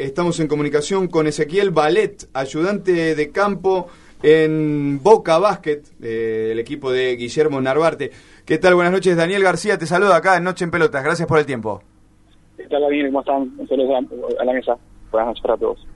estamos en comunicación con Ezequiel Ballet, ayudante de campo en Boca Basket, eh, el equipo de Guillermo Narvarte. ¿Qué tal? Buenas noches, Daniel García, te saluda acá en Noche en Pelotas. Gracias por el tiempo. ¿Qué tal, Daniel? ¿Cómo están? Un saludo a la mesa. Buenas noches para todos.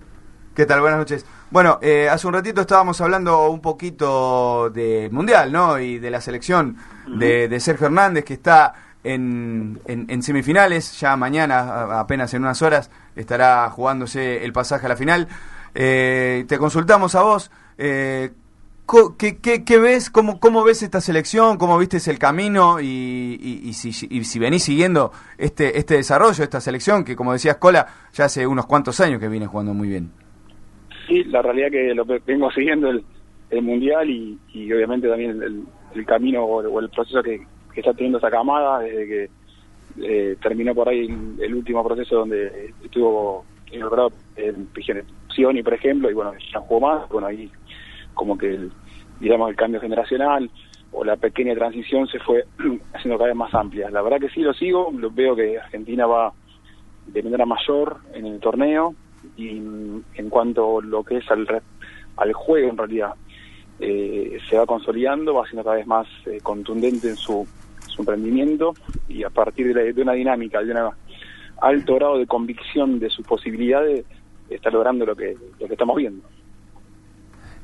¿Qué tal? Buenas noches. Bueno, eh, hace un ratito estábamos hablando un poquito del Mundial, ¿no? Y de la selección de, de Sergio Hernández, que está en, en, semifinales. Ya mañana, apenas en unas horas, estará jugándose el pasaje a la final. Eh, te consultamos a vos. Eh, ¿qué, qué, ves? Cómo, ¿Cómo ves esta selección? ¿Cómo viste el camino? Y, y, si, y, si, venís siguiendo este, este desarrollo, esta selección, que como decías, Cola, ya hace unos cuantos años que viene jugando muy bien. Sí, la realidad que lo vengo siguiendo el, el Mundial y, obviamente también el, el camino o el proceso que, que está teniendo esa camada desde que eh, terminó por ahí el, último proceso donde estuvo involucrado en y por ejemplo, y bueno, ya jugó más, bueno, ahí como que el, digamos el cambio generacional o la pequeña transición se fue haciendo cada vez más amplia. La verdad que sí lo sigo, lo veo que Argentina va de manera mayor en el torneo y en cuanto a lo que es al, al juego en realidad eh, se va consolidando, va siendo cada vez más eh, contundente en su su emprendimiento y a partir de, una dinámica, de un alto grado de convicción de sus posibilidades, está logrando lo que, lo que estamos viendo.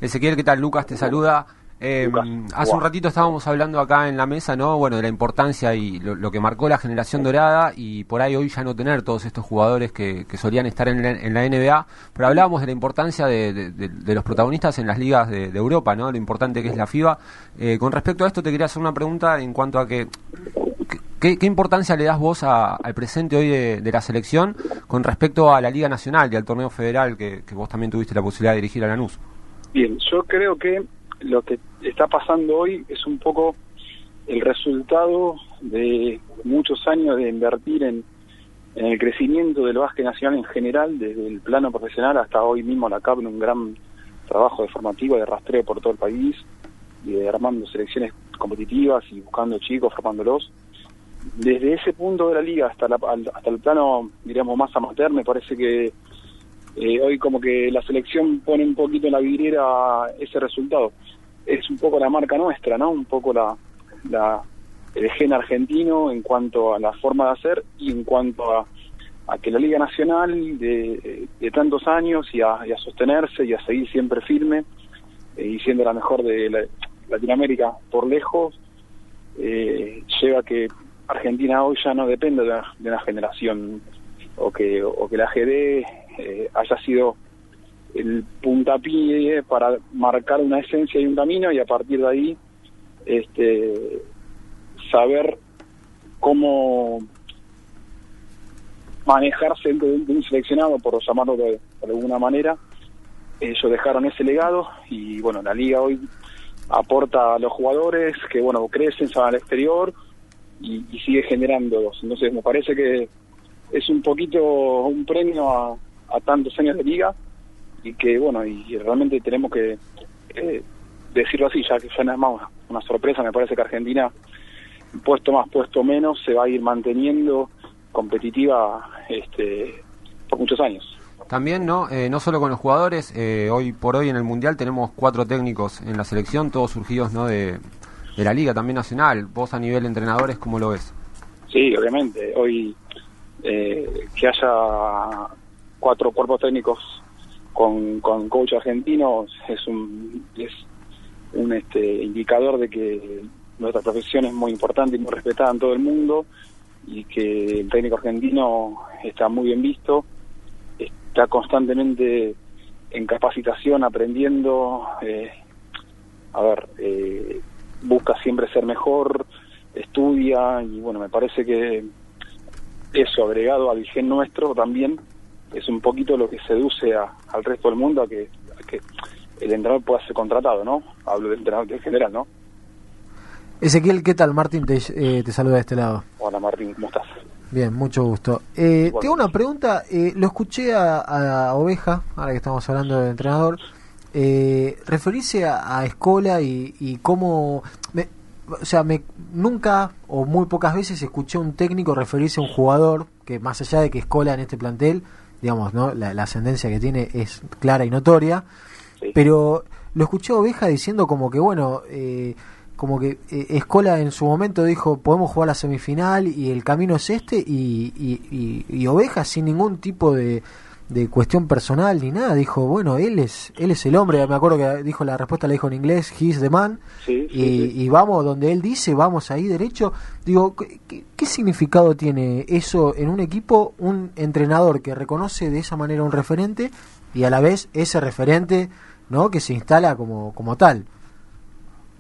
Ezequiel, ¿qué tal? Lucas te saluda. Eh, hace un ratito estábamos hablando acá en la mesa, ¿no? Bueno, de la importancia y lo, que marcó la generación dorada y por ahí hoy ya no tener todos estos jugadores que, solían estar en la, NBA, pero hablábamos de la importancia de, los protagonistas en las ligas de, Europa, ¿no? Lo importante que es la FIBA. Eh, con respecto a esto te quería hacer una pregunta en cuanto a que ¿Qué, importancia le das vos al presente hoy de, la selección con respecto a la Liga Nacional y al torneo federal que, que, vos también tuviste la posibilidad de dirigir a Lanús? Bien, yo creo que lo que está pasando hoy es un poco el resultado de muchos años de invertir en, el crecimiento del básquet nacional en general, desde el plano profesional hasta hoy mismo la CAP un gran trabajo de formativo, de rastreo por todo el país, y de armando selecciones competitivas y buscando chicos, formándolos. Desde ese punto de la liga hasta, hasta el plano, diríamos, más amateur, me parece que eh, hoy como que la selección pone un poquito en la vidriera ese resultado es un poco la marca nuestra, ¿no? Un poco la, la el gen argentino en cuanto a la forma de hacer y en cuanto a, a que la Liga Nacional de, de tantos años y a, sostenerse y a seguir siempre firme eh, y siendo la mejor de Latinoamérica por lejos, eh, lleva a que Argentina hoy ya no depende de una, generación o que, o que la GD eh, haya sido el puntapié para marcar una esencia y un camino y a partir de ahí este saber cómo manejarse dentro de un seleccionado, por llamarlo de, alguna manera. Ellos dejaron ese legado y bueno, la liga hoy aporta a los jugadores que bueno crecen, van al exterior y, sigue generándolos. Entonces me parece que es un poquito un premio a, a tantos años de liga y que bueno y realmente tenemos que eh, decirlo así ya que ya no es más una, sorpresa me parece que Argentina puesto más puesto menos se va a ir manteniendo competitiva este por muchos años. También no eh, no solo con los jugadores eh, hoy por hoy en el mundial tenemos cuatro técnicos en la selección todos surgidos no de, de la liga también nacional. Vos a nivel de entrenadores cómo lo ves sí obviamente. Hoy que haya cuatro cuerpos técnicos con, con coach argentino es un, es un este, indicador de que nuestra profesión es muy importante y muy respetada en todo el mundo y que el técnico argentino está muy bien visto, está constantemente en capacitación, aprendiendo, eh, a ver, eh, busca siempre ser mejor, estudia y bueno, me parece que eso agregado al gen nuestro también es un poquito lo que seduce al resto del mundo a que, que el entrenador pueda ser contratado, ¿no? Hablo del entrenador en general, ¿no? Ezequiel, ¿qué tal? Martín te, eh, te saluda de este lado. Hola Martín, ¿cómo estás? Bien, mucho gusto. Eh, tengo una pregunta, eh, lo escuché a, Oveja, ahora que estamos hablando del entrenador, eh, referirse a, a Escola y, y cómo... Me, o sea, me, nunca o muy pocas veces escuché a un técnico referirse a un jugador que más allá de que Escola en este plantel digamos, ¿no? La, ascendencia que tiene es clara y notoria, pero lo escuché Oveja diciendo como que, bueno, eh, como que eh, Escola en su momento dijo, podemos jugar la semifinal y el camino es este, y, y, y Oveja sin ningún tipo de de cuestión personal ni nada, dijo, bueno, él es él es el hombre, me acuerdo que dijo la respuesta la dijo en inglés, he's the man, y, vamos donde él dice, vamos ahí derecho. Digo, ¿qué, significado tiene eso en un equipo, un entrenador que reconoce de esa manera un referente y a la vez ese referente, ¿no? que se instala como como tal?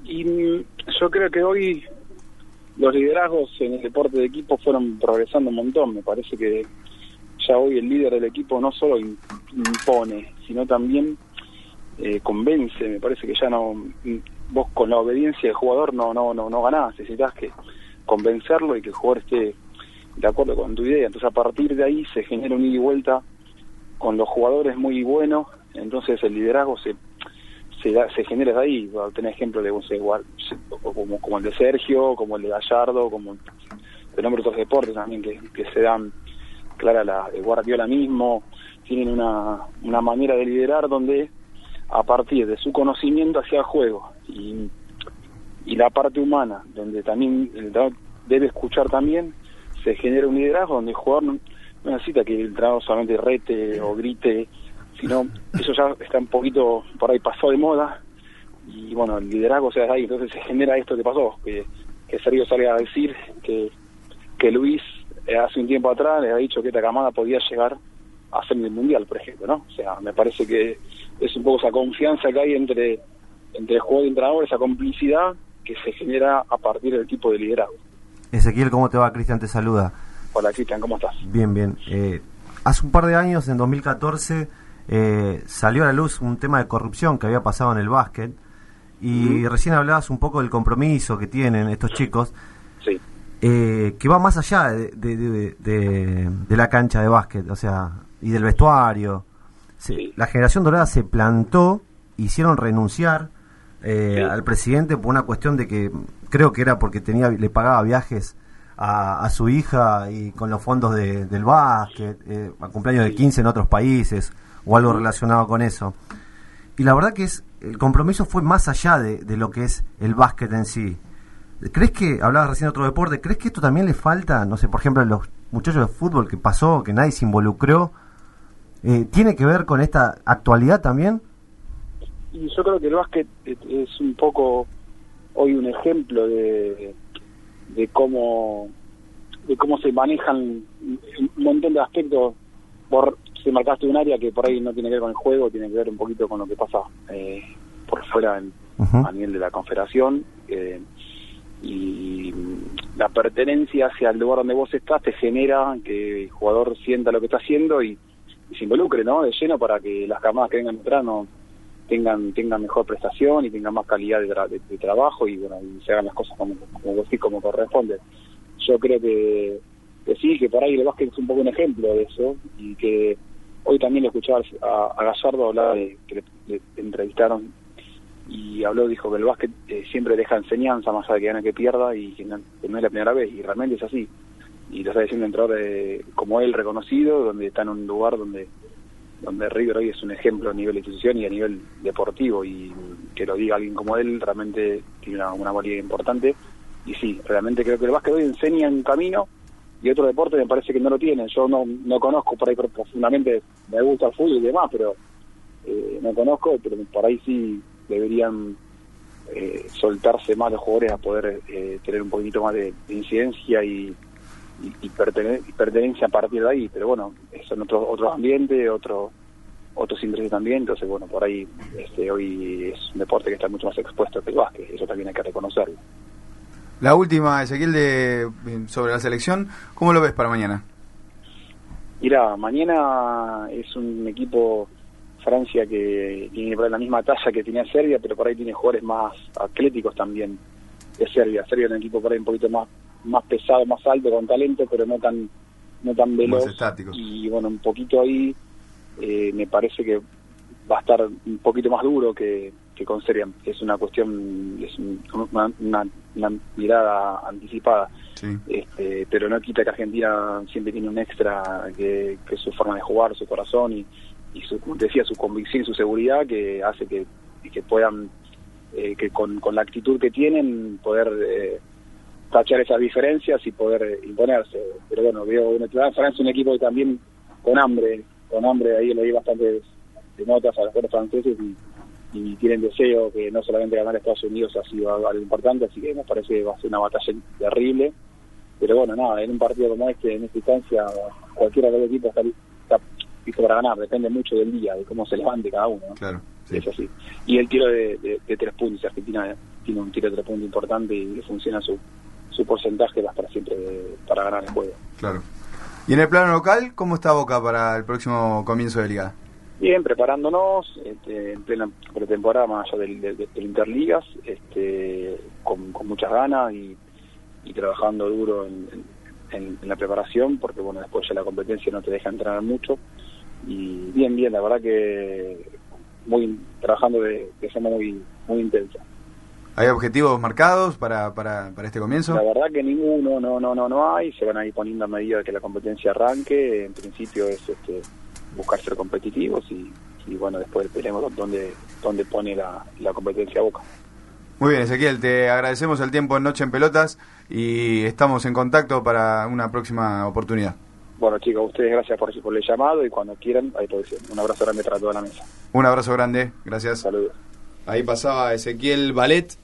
Y mm, yo creo que hoy los liderazgos en el deporte de equipo fueron progresando un montón, me parece que ya hoy el líder del equipo no solo impone, sino también eh, convence. Me parece que ya no vos con la obediencia del jugador no no no no ganás, necesitas que convencerlo y que el jugador esté de acuerdo con tu idea. Entonces a partir de ahí se genera un ida y vuelta con los jugadores muy buenos, entonces el liderazgo se se, da, se genera de ahí. Tener ejemplos de como, como el de Sergio, como el de Gallardo, como el de otros deportes también que se dan clara la de Guardiola mismo, tienen una, una manera de liderar donde a partir de su conocimiento hacia el juego y, y la parte humana, donde también el entrenador debe escuchar también, se genera un liderazgo donde el jugador no, necesita que el entrenador solamente rete o grite, sino eso ya está un poquito por ahí pasó de moda y bueno, el liderazgo se da ahí, entonces se genera esto que pasó, que, que Sergio salga a decir que, que Luis eh, hace un tiempo atrás le ha dicho que esta camada podía llegar a ser el mundial, por ejemplo, ¿no? O sea, me parece que es un poco esa confianza que hay entre, entre el juego y entrenador, esa complicidad que se genera a partir del tipo de liderazgo. Ezequiel, ¿cómo te va? Cristian te saluda. Hola Cristian, ¿cómo estás? Bien, bien. Eh, hace un par de años, en 2014, eh, salió a la luz un tema de corrupción que había pasado en el básquet y recién hablabas un poco del compromiso que tienen estos chicos. Sí eh, que va más allá de, de, la cancha de básquet, o sea, y del vestuario. La generación dorada se plantó, hicieron renunciar eh, al presidente por una cuestión de que creo que era porque tenía le pagaba viajes a, su hija y con los fondos del básquet, eh, a cumpleaños de 15 en otros países o algo relacionado con eso. Y la verdad que es el compromiso fue más allá de lo que es el básquet en sí. ¿Crees que, hablabas recién de otro deporte, ¿crees que esto también le falta, no sé, por ejemplo, a los muchachos de fútbol que pasó, que nadie se involucró, eh, tiene que ver con esta actualidad también? Y yo creo que el básquet es un poco hoy un ejemplo de, de cómo de cómo se manejan un montón de aspectos por si marcaste un área que por ahí no tiene que ver con el juego tiene que ver un poquito con lo que pasa eh, por fuera a nivel de la confederación eh, y la pertenencia hacia el lugar donde vos estás te genera que el jugador sienta lo que está haciendo y, se involucre ¿no? de lleno para que las camadas que vengan detrás no tengan tengan mejor prestación y tengan más calidad de, trabajo y bueno y se hagan las cosas como, como vos como corresponde yo creo que, que sí que por ahí el básquet es un poco un ejemplo de eso y que hoy también lo escuchaba a, a Gallardo hablar de que le entrevistaron y habló, dijo que el básquet eh, siempre deja enseñanza más allá de que gane que pierda y que no, es la primera vez y realmente es así. Y lo está diciendo un entrenador eh, como él reconocido donde está en un lugar donde donde River hoy es un ejemplo a nivel institución y a nivel deportivo y que lo diga alguien como él realmente tiene una, una valía importante. Y sí, realmente creo que el básquet hoy enseña un camino y otro deporte me parece que no lo tiene. Yo no, no conozco por ahí profundamente me gusta el fútbol y demás pero eh, no conozco pero por ahí sí deberían eh, soltarse más los jugadores a poder eh, tener un poquito más de, incidencia y, y, pertenencia a partir de ahí. Pero bueno, son otros otros ambientes, otro, otros intereses también. Entonces, bueno, por ahí este, hoy es un deporte que está mucho más expuesto que el básquet. Eso también hay que reconocerlo. La última, Ezequiel, de, sobre la selección, ¿cómo lo ves para mañana? Mira, mañana es un equipo Francia que tiene por la misma talla que tenía Serbia, pero por ahí tiene jugadores más atléticos también de Serbia. Serbia es un equipo por ahí un poquito más más pesado, más alto, con talento, pero no tan no tan veloz. Y bueno, un poquito ahí eh, me parece que va a estar un poquito más duro que, que conserven. Es una cuestión, es una, una, mirada anticipada. Este, pero no quita que Argentina siempre tiene un extra que, que es su forma de jugar, su corazón y, y su, decía, su convicción y su seguridad que hace que, que puedan, eh, que con, con la actitud que tienen, poder eh, tachar esas diferencias y poder imponerse. Pero bueno, veo Francia un equipo también con hambre, con hambre, ahí le di bastantes notas a los jugadores franceses y, tienen deseo que no solamente ganar Estados Unidos ha sido algo importante, así que me parece que va a ser una batalla terrible. Pero bueno, nada, en un partido como este, en esta instancia, cualquiera de los equipos está listo para ganar, depende mucho del día, de cómo se levante cada uno. Claro. Es así. Y el tiro de, tres puntos, Argentina tiene un tiro de tres puntos importante y le funciona su, su porcentaje va a estar siempre para ganar el juego. Claro. ¿Y en el plano local, cómo está Boca para el próximo comienzo de liga? Bien, preparándonos este, en plena pretemporada, más allá del, del, Interligas, este, con, muchas ganas y, trabajando duro en, la preparación, porque bueno, después ya la competencia no te deja entrenar mucho. Y bien, bien, la verdad que muy trabajando de, de forma muy, muy intensa. ¿Hay objetivos marcados para, para, para este comienzo? La verdad que ninguno, no, no, no, no hay. Se van a ir poniendo a medida de que la competencia arranque. En principio es este, buscar ser competitivos y, bueno, después veremos dónde, dónde pone la, la competencia Boca. Muy bien, Ezequiel, te agradecemos el tiempo en Noche en Pelotas y estamos en contacto para una próxima oportunidad. Bueno, chicos, ustedes gracias por, por el llamado y cuando quieran, ahí todo Un abrazo grande para toda la mesa. Un abrazo grande, gracias. Saludos. Ahí pasaba Ezequiel Ballet